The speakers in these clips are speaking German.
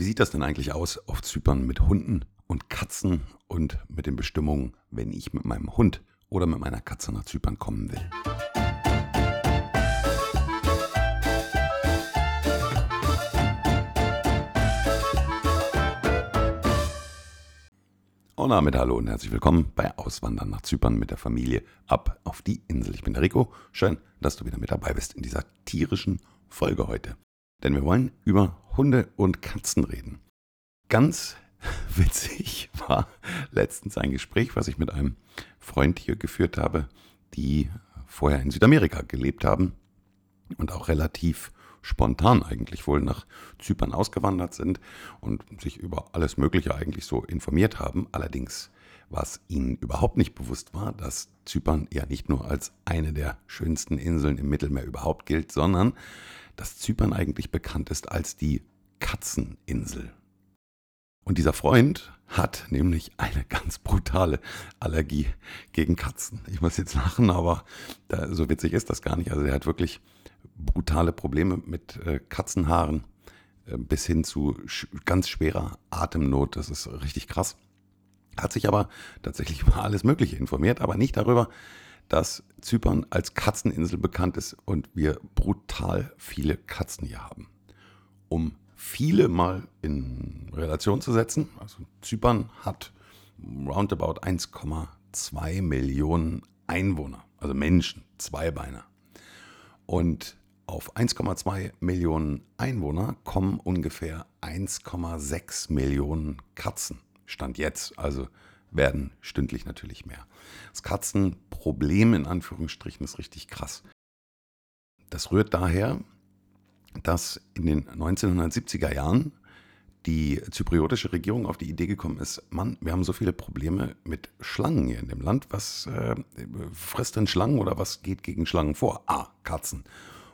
Wie sieht das denn eigentlich aus auf Zypern mit Hunden und Katzen und mit den Bestimmungen, wenn ich mit meinem Hund oder mit meiner Katze nach Zypern kommen will? Und damit hallo und herzlich willkommen bei Auswandern nach Zypern mit der Familie ab auf die Insel. Ich bin der Rico. Schön, dass du wieder mit dabei bist in dieser tierischen Folge heute. Denn wir wollen über Hunde und Katzen reden. Ganz witzig war letztens ein Gespräch, was ich mit einem Freund hier geführt habe, die vorher in Südamerika gelebt haben und auch relativ spontan eigentlich wohl nach Zypern ausgewandert sind und sich über alles Mögliche eigentlich so informiert haben. Allerdings, was ihnen überhaupt nicht bewusst war, dass Zypern ja nicht nur als eine der schönsten Inseln im Mittelmeer überhaupt gilt, sondern dass Zypern eigentlich bekannt ist als die Katzeninsel. Und dieser Freund hat nämlich eine ganz brutale Allergie gegen Katzen. Ich muss jetzt lachen, aber da, so witzig ist das gar nicht. Also er hat wirklich brutale Probleme mit äh, Katzenhaaren äh, bis hin zu sch ganz schwerer Atemnot. Das ist richtig krass. Hat sich aber tatsächlich über alles Mögliche informiert, aber nicht darüber, dass Zypern als Katzeninsel bekannt ist und wir brutal viele Katzen hier haben. Um viele mal in Relation zu setzen, also Zypern hat roundabout 1,2 Millionen Einwohner, also Menschen, Zweibeiner. Und auf 1,2 Millionen Einwohner kommen ungefähr 1,6 Millionen Katzen. Stand jetzt, also werden stündlich natürlich mehr. Das Katzenproblem in Anführungsstrichen ist richtig krass. Das rührt daher, dass in den 1970er Jahren die zypriotische Regierung auf die Idee gekommen ist, Mann, wir haben so viele Probleme mit Schlangen hier in dem Land. Was äh, frisst denn Schlangen oder was geht gegen Schlangen vor? Ah, Katzen.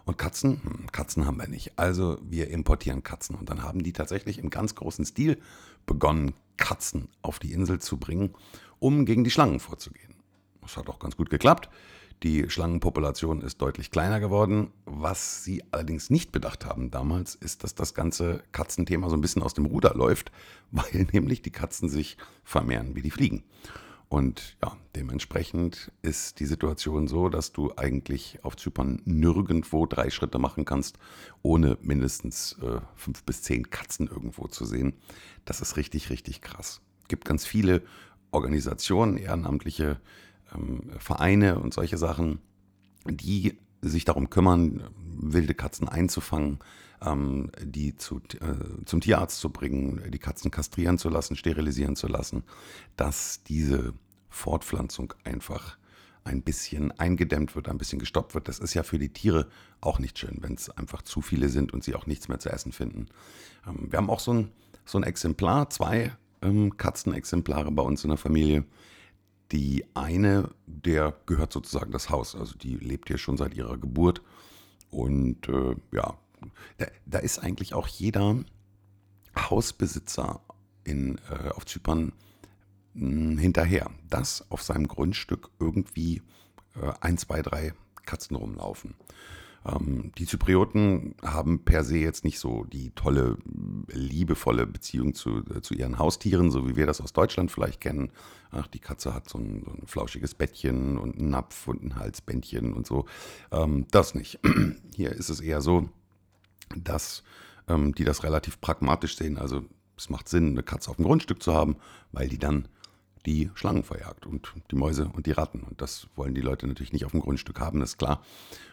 Und Katzen? Hm, Katzen haben wir nicht. Also wir importieren Katzen. Und dann haben die tatsächlich im ganz großen Stil begonnen, Katzen auf die Insel zu bringen, um gegen die Schlangen vorzugehen. Das hat auch ganz gut geklappt. Die Schlangenpopulation ist deutlich kleiner geworden. Was sie allerdings nicht bedacht haben damals, ist, dass das ganze Katzenthema so ein bisschen aus dem Ruder läuft, weil nämlich die Katzen sich vermehren wie die Fliegen. Und ja, dementsprechend ist die Situation so, dass du eigentlich auf Zypern nirgendwo drei Schritte machen kannst, ohne mindestens äh, fünf bis zehn Katzen irgendwo zu sehen. Das ist richtig, richtig krass. Es gibt ganz viele Organisationen, ehrenamtliche ähm, Vereine und solche Sachen, die sich darum kümmern, wilde Katzen einzufangen, ähm, die zu, äh, zum Tierarzt zu bringen, die Katzen kastrieren zu lassen, sterilisieren zu lassen, dass diese Fortpflanzung einfach ein bisschen eingedämmt wird, ein bisschen gestoppt wird. Das ist ja für die Tiere auch nicht schön, wenn es einfach zu viele sind und sie auch nichts mehr zu essen finden. Ähm, wir haben auch so ein, so ein Exemplar, zwei ähm, Katzenexemplare bei uns in der Familie. Die eine, der gehört sozusagen das Haus, also die lebt hier schon seit ihrer Geburt. Und äh, ja, da, da, ist eigentlich auch jeder Hausbesitzer in, äh, auf Zypern mh, hm, hinterher, dass auf seinem Grundstück irgendwie äh, ein, zwei, drei Katzen rumlaufen. Ähm, die Zyprioten haben per se jetzt nicht so die tolle, liebevolle Beziehung zu, äh, zu ihren Haustieren, so wie wir das aus Deutschland vielleicht kennen. Ach, die Katze hat so ein, so ein flauschiges Bettchen und einen Napf und ein Halsbändchen und so. Ähm, das nicht. Hier ist es eher so, dass ähm, die das relativ pragmatisch sehen. Also es macht Sinn, eine Katze auf dem Grundstück zu haben, weil die dann die Schlangen verjagt und die Mäuse und die Ratten. Und das wollen die Leute natürlich nicht auf dem Grundstück haben, ist klar.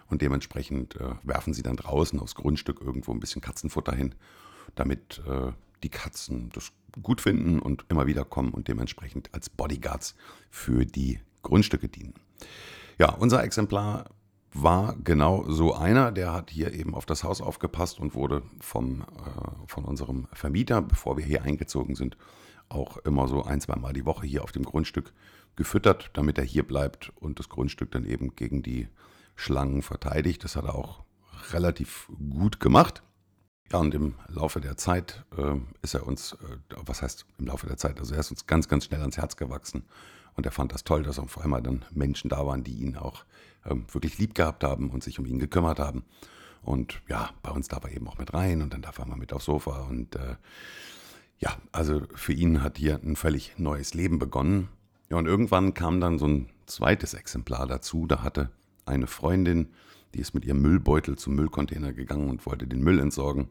Und dementsprechend äh, werfen sie dann draußen aufs Grundstück irgendwo ein bisschen Katzenfutter hin, damit äh, die Katzen das gut finden und immer wieder kommen und dementsprechend als Bodyguards für die Grundstücke dienen. Ja, unser Exemplar war genau so einer, der hat hier eben auf das Haus aufgepasst und wurde vom, äh, von unserem Vermieter, bevor wir hier eingezogen sind, auch immer so ein, zwei Mal die Woche hier auf dem Grundstück gefüttert, damit er hier bleibt und das Grundstück dann eben gegen die Schlangen verteidigt. Das hat er auch relativ gut gemacht. Ja, und im Laufe der Zeit äh, ist er uns, äh, was heißt im Laufe der Zeit, also er ist uns ganz, ganz schnell ans Herz gewachsen. Und er fand das toll, dass auf einmal dann Menschen da waren, die ihn auch ähm, wirklich lieb gehabt haben und sich um ihn gekümmert haben. Und ja, bei uns darf er eben auch mit rein und dann darf er mal mit aufs Sofa. Und äh, ja, also für ihn hat hier ein völlig neues Leben begonnen. Ja, und irgendwann kam dann so ein zweites Exemplar dazu. Da hatte eine Freundin, die ist mit ihrem Müllbeutel zum Müllcontainer gegangen und wollte den Müll entsorgen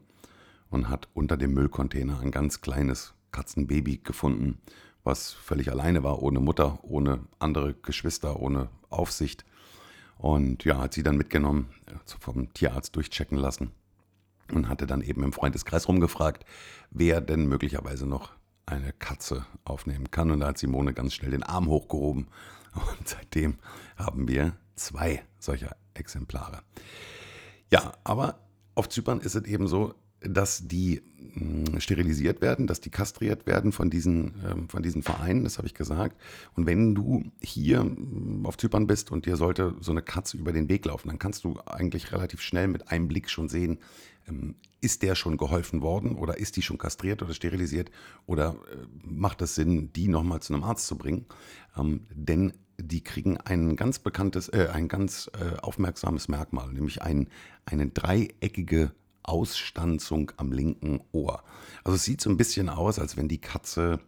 und hat unter dem Müllcontainer ein ganz kleines Katzenbaby gefunden, was völlig alleine war, ohne Mutter, ohne andere Geschwister, ohne Aufsicht. Und ja, hat sie dann mitgenommen, äh, vom Tierarzt durchchecken lassen und hatte dann eben im Freundeskreis rumgefragt, wer denn möglicherweise noch eine Katze aufnehmen kann. Und da hat Simone ganz schnell den Arm hochgehoben. Und seitdem haben wir zwei solcher Exemplare. Ja, aber auf Zypern ist es eben so, dass die hm, sterilisiert werden, dass die kastriert werden von diesen, ähm, von diesen Vereinen, das habe ich gesagt. Und wenn du hier hm, auf Zypern bist und dir sollte so eine Katze über den Weg laufen, dann kannst du eigentlich relativ schnell mit einem Blick schon sehen, ähm, ist der schon geholfen worden oder ist die schon kastriert oder sterilisiert oder äh, macht es Sinn, die nochmal zu einem Arzt zu bringen? Ähm, denn die kriegen ein ganz bekanntes, äh, ein ganz äh, aufmerksames Merkmal, nämlich ein, eine dreieckige Ausstanzung am linken Ohr. Also es sieht so ein bisschen aus, als wenn die Katze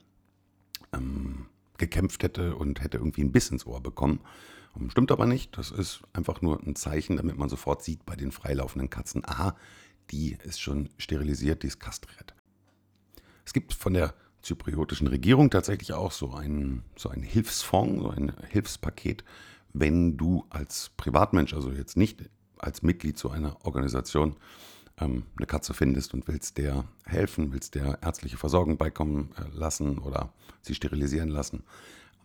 ähm, gekämpft hätte und hätte irgendwie ein Biss ins Ohr bekommen. Ähm, stimmt aber nicht. Das ist einfach nur ein Zeichen, damit man sofort sieht bei den freilaufenden Katzen, aha, die ist schon sterilisiert, die ist kastriert. Es gibt von der zypriotischen Regierung tatsächlich auch so ein, so ein Hilfsfonds, so ein Hilfspaket, wenn du als Privatmensch, also jetzt nicht als Mitglied zu einer Organisation, eine Katze findest und willst der helfen, willst der ärztliche Versorgung beikommen äh, lassen oder sie sterilisieren lassen,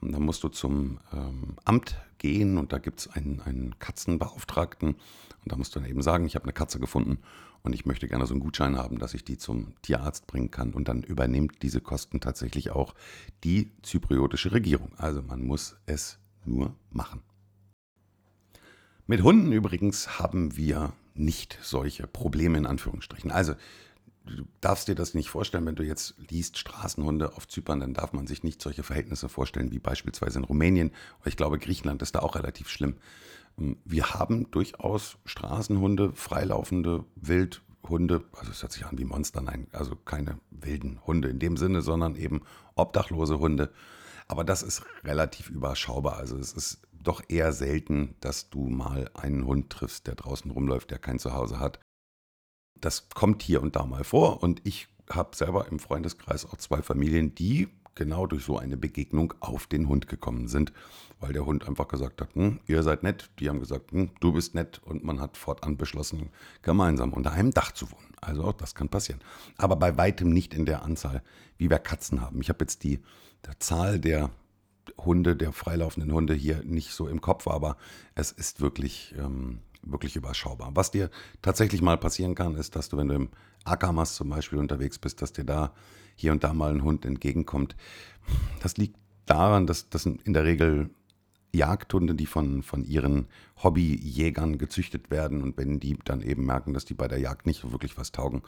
ähm, dann musst du zum ähm, Amt gehen und da gibt es einen, einen Katzenbeauftragten und da musst du dann eben sagen, ich habe eine Katze gefunden und ich möchte gerne so einen Gutschein haben, dass ich die zum Tierarzt bringen kann und dann übernimmt diese Kosten tatsächlich auch die zypriotische Regierung. Also man muss es nur machen. Mit Hunden übrigens haben wir nicht solche Probleme in Anführungsstrichen. Also du darfst dir das nicht vorstellen, wenn du jetzt liest Straßenhunde auf Zypern, dann darf man sich nicht solche Verhältnisse vorstellen wie beispielsweise in Rumänien. Ich glaube, Griechenland ist da auch relativ schlimm. Ähm, wir haben durchaus Straßenhunde, freilaufende Wildhunde, also es hört sich an wie Monster, nein, also keine wilden Hunde in dem Sinne, sondern eben obdachlose Hunde. Aber das ist relativ überschaubar. Also es ist doch eher selten, dass du mal einen Hund triffst, der draußen rumläuft, der kein Zuhause hat. Das kommt hier und da mal vor und ich habe selber im Freundeskreis auch zwei Familien, die genau durch so eine Begegnung auf den Hund gekommen sind, weil der Hund einfach gesagt hat, hm, ihr seid nett, die haben gesagt, hm, du bist nett und man hat fortan beschlossen, gemeinsam unter einem Dach zu wohnen. Also auch das kann passieren. Aber bei weitem nicht in der Anzahl, wie wir Katzen haben. Ich habe jetzt die Zahl der Hunde, der freilaufenden Hunde hier nicht so im Kopf, aber es ist wirklich, ähm, wirklich überschaubar. Was dir tatsächlich mal passieren kann, ist, dass du, wenn du im Akamas zum Beispiel unterwegs bist, dass dir da hier und da mal ein Hund entgegenkommt. Das liegt daran, dass das in der Regel Jagdhunde, die von, von ihren Hobbyjägern gezüchtet werden und wenn die dann eben merken, dass die bei der Jagd nicht wirklich was taugen,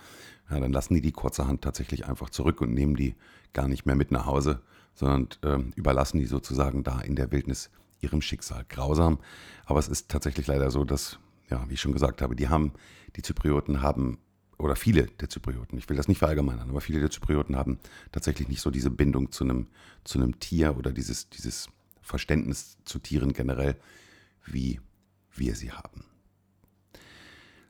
ja, dann lassen die die kurzerhand tatsächlich einfach zurück und nehmen die gar nicht mehr mit nach Hause, sondern äh, überlassen die sozusagen da in der Wildnis ihrem Schicksal. Grausam, aber es ist tatsächlich leider so, dass, ja, wie ich schon gesagt habe, die haben, die Zyprioten haben oder viele der Zyprioten, ich will das nicht verallgemeinern, aber viele der Zyprioten haben tatsächlich nicht so diese Bindung zu einem, zu einem Tier oder dieses, dieses Verständnis zu Tieren generell, wie wir sie haben.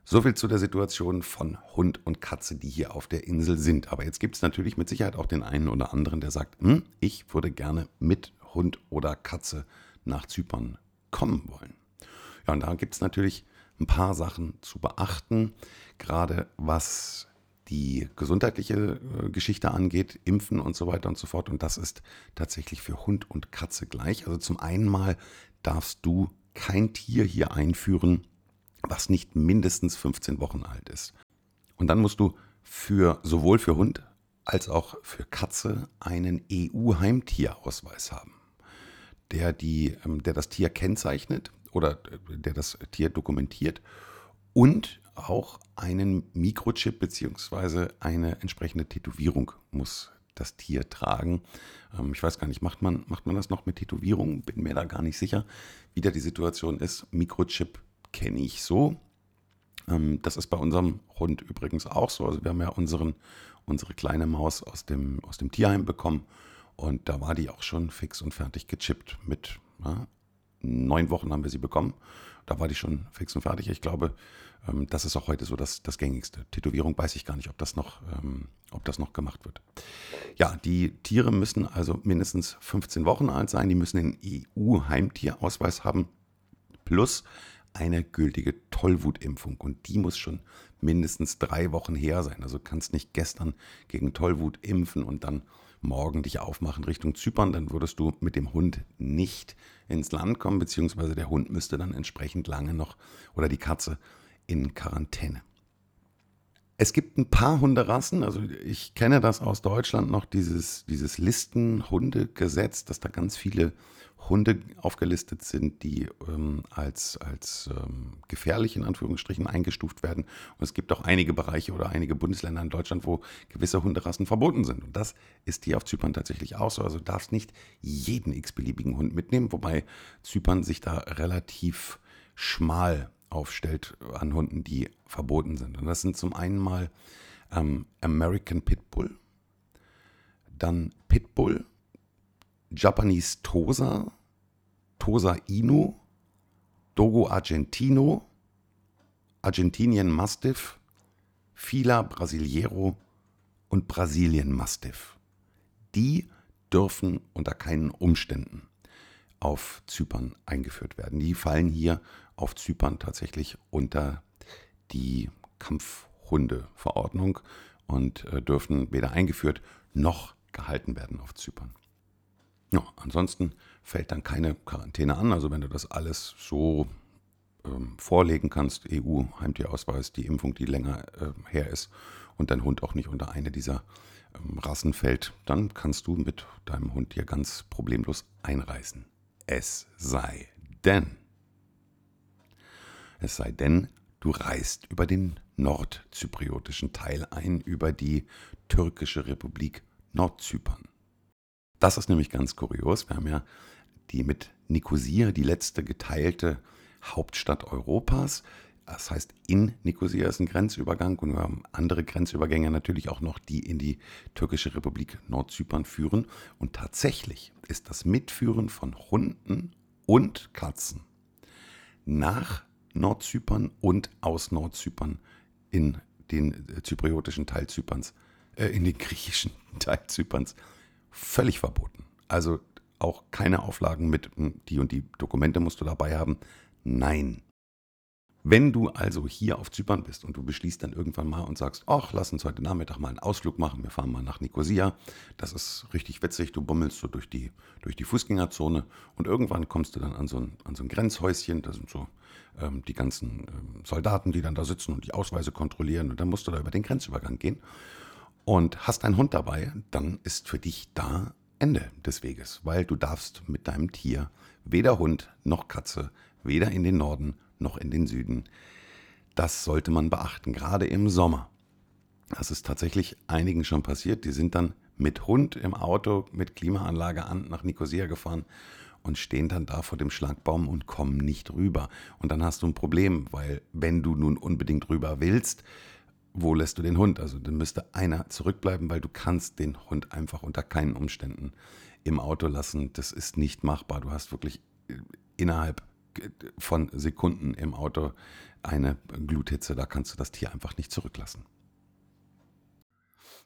Soviel zu der Situation von Hund und Katze, die hier auf der Insel sind. Aber jetzt gibt es natürlich mit Sicherheit auch den einen oder anderen, der sagt, hm, ich würde gerne mit Hund oder Katze nach Zypern kommen wollen. Ja, und da gibt es natürlich ein paar Sachen zu beachten, gerade was die gesundheitliche äh, Geschichte angeht, Impfen und so weiter und so fort. Und das ist tatsächlich für Hund und Katze gleich. Also zum einen mal darfst du kein Tier hier einführen, was nicht mindestens 15 Wochen alt ist. Und dann musst du für sowohl für Hund als auch für Katze einen EU-Heimtierausweis haben, der, die, ähm, der das Tier kennzeichnet oder äh, der das Tier dokumentiert und auch einen Mikrochip bzw. eine entsprechende Tätowierung muss das Tier tragen. Ähm, ich weiß gar nicht, macht man, macht man das noch mit Tätowierung? Bin mir da gar nicht sicher, wie da die Situation ist. Mikrochip kenne ich so. Ähm, das ist bei unserem Hund übrigens auch so. Also wir haben ja unseren, unsere kleine Maus aus dem, aus dem Tierheim bekommen und da war die auch schon fix und fertig gechippt. Mit ja, neun Wochen haben wir sie bekommen. Da war die schon fix und fertig. Ich glaube, ähm, das ist auch heute so das, das gängigste. Tätowierung weiß ich gar nicht, ob das, noch, ähm, ob das noch gemacht wird. Ja, die Tiere müssen also mindestens 15 Wochen alt sein. Die müssen einen EU-Heimtierausweis haben. Plus eine gültige Tollwutimpfung. Und die muss schon mindestens drei Wochen her sein. Also kannst nicht gestern gegen Tollwut impfen und dann morgen dich aufmachen Richtung Zypern. Dann würdest du mit dem Hund nicht ins Land kommen, beziehungsweise der Hund müsste dann entsprechend lange noch oder die Katze in Quarantäne. Es gibt ein paar Hunderassen, also ich kenne das aus Deutschland noch, dieses, dieses Listenhundegesetz, dass da ganz viele Hunde aufgelistet sind, die ähm, als, als ähm, gefährlich in Anführungsstrichen eingestuft werden. Und es gibt auch einige Bereiche oder einige Bundesländer in Deutschland, wo gewisse Hunderassen verboten sind. Und das ist hier auf Zypern tatsächlich auch so. Also du darfst nicht jeden x-beliebigen Hund mitnehmen, wobei Zypern sich da relativ schmal aufstellt an Hunden, die verboten sind. Und das sind zum einen mal ähm, American Pitbull, dann Pitbull, Japanese Tosa, Tosa Inu, Dogo Argentino, Argentinian Mastiff, Fila Brasileiro und Brasilien Mastiff. Die dürfen unter keinen Umständen auf Zypern eingeführt werden. Die fallen hier auf Zypern tatsächlich unter die Kampfhundeverordnung und äh, dürfen weder eingeführt noch gehalten werden auf Zypern. Ja, ansonsten fällt dann keine Quarantäne an. Also wenn du das alles so ähm, vorlegen kannst, EU, Heimtierausweis, die Impfung, die länger äh, her ist und dein Hund auch nicht unter eine dieser ähm, Rassen fällt, dann kannst du mit deinem Hund hier ganz problemlos einreisen. Es sei denn, es sei denn, du reist über den nordzypriotischen Teil ein, über die türkische Republik Nordzypern. Das ist nämlich ganz kurios. Wir haben ja die mit Nikosia die letzte geteilte Hauptstadt Europas. Das heißt, in Nikosia ist ein Grenzübergang und wir haben andere Grenzübergänge natürlich auch noch, die in die türkische Republik Nordzypern führen. Und tatsächlich ist das Mitführen von Hunden und Katzen nach Nordzypern und aus Nordzypern in den zypriotischen Teil Zyperns, äh, in den griechischen Teil Zyperns völlig verboten. Also auch keine Auflagen mit hm, die und die Dokumente musst du dabei haben. Nein. Wenn du also hier auf Zypern bist und du beschließt dann irgendwann mal und sagst, ach, lass uns heute Nachmittag mal einen Ausflug machen, wir fahren mal nach Nicosia, das ist richtig witzig, du bummelst so durch die, durch die Fußgängerzone und irgendwann kommst du dann an so ein, an so ein Grenzhäuschen, da sind so ähm, die ganzen ähm, Soldaten, die dann da sitzen und die Ausweise kontrollieren und dann musst du da über den Grenzübergang gehen und hast einen Hund dabei, dann ist für dich da Ende des Weges, weil du darfst mit deinem Tier weder Hund noch Katze, weder in den Norden noch in den Süden. Das sollte man beachten, gerade im Sommer. Das ist tatsächlich einigen schon passiert. Die sind dann mit Hund im Auto, mit Klimaanlage an nach Nicosia gefahren und stehen dann da vor dem Schlagbaum und kommen nicht rüber. Und dann hast du ein Problem, weil wenn du nun unbedingt rüber willst, wo lässt du den Hund? Also dann müsste einer zurückbleiben, weil du kannst den Hund einfach unter keinen Umständen im Auto lassen. Das ist nicht machbar. Du hast wirklich äh, innerhalb von Sekunden im Auto eine Gluthitze. Da kannst du das Tier einfach nicht zurücklassen.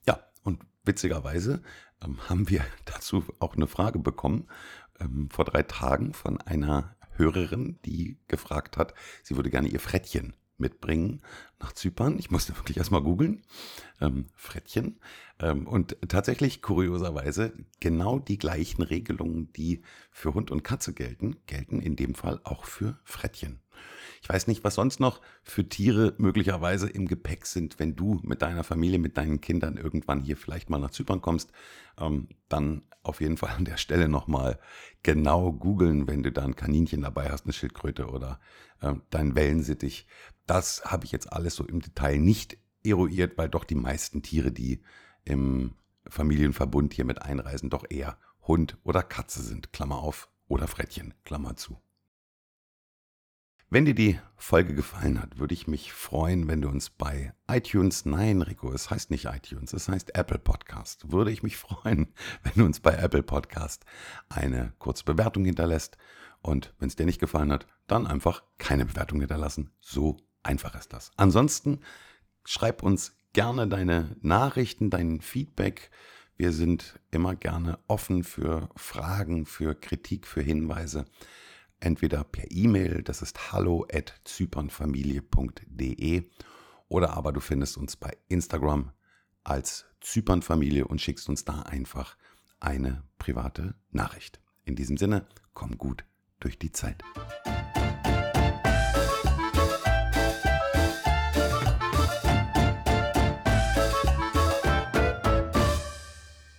Ja, und witzigerweise ähm, haben wir dazu auch eine Frage bekommen ähm, vor drei Tagen von einer Hörerin, die gefragt hat, sie würde gerne ihr Frettchen mitbringen nach Zypern. Ich musste wirklich erstmal googeln. Ähm, Frettchen. Ähm, und tatsächlich, kurioserweise, genau die gleichen Regelungen, die für Hund und Katze gelten, gelten in dem Fall auch für Frettchen. Ich weiß nicht, was sonst noch für Tiere möglicherweise im Gepäck sind, wenn du mit deiner Familie, mit deinen Kindern irgendwann hier vielleicht mal nach Zypern kommst. Ähm, dann auf jeden Fall an der Stelle nochmal genau googeln, wenn du da ein Kaninchen dabei hast, eine Schildkröte oder äh, dein Wellensittich. Das habe ich jetzt alles so im Detail nicht eruiert, weil doch die meisten Tiere, die im Familienverbund hier mit einreisen, doch eher Hund oder Katze sind, Klammer auf, oder Frettchen, Klammer zu. Wenn dir die Folge gefallen hat, würde ich mich freuen, wenn du uns bei iTunes, nein, Rico, es heißt nicht iTunes, es heißt Apple Podcast. Würde ich mich freuen, wenn du uns bei Apple Podcast eine kurze Bewertung hinterlässt. Und wenn es dir nicht gefallen hat, dann einfach keine Bewertung hinterlassen. So einfach ist das. Ansonsten schreib uns gerne deine Nachrichten, dein Feedback. Wir sind immer gerne offen für Fragen, für Kritik, für Hinweise entweder per E-Mail, das ist hallo at zypernfamilie.de oder aber du findest uns bei Instagram als Zypernfamilie und schickst uns da einfach eine private Nachricht. In diesem Sinne, komm gut durch die Zeit.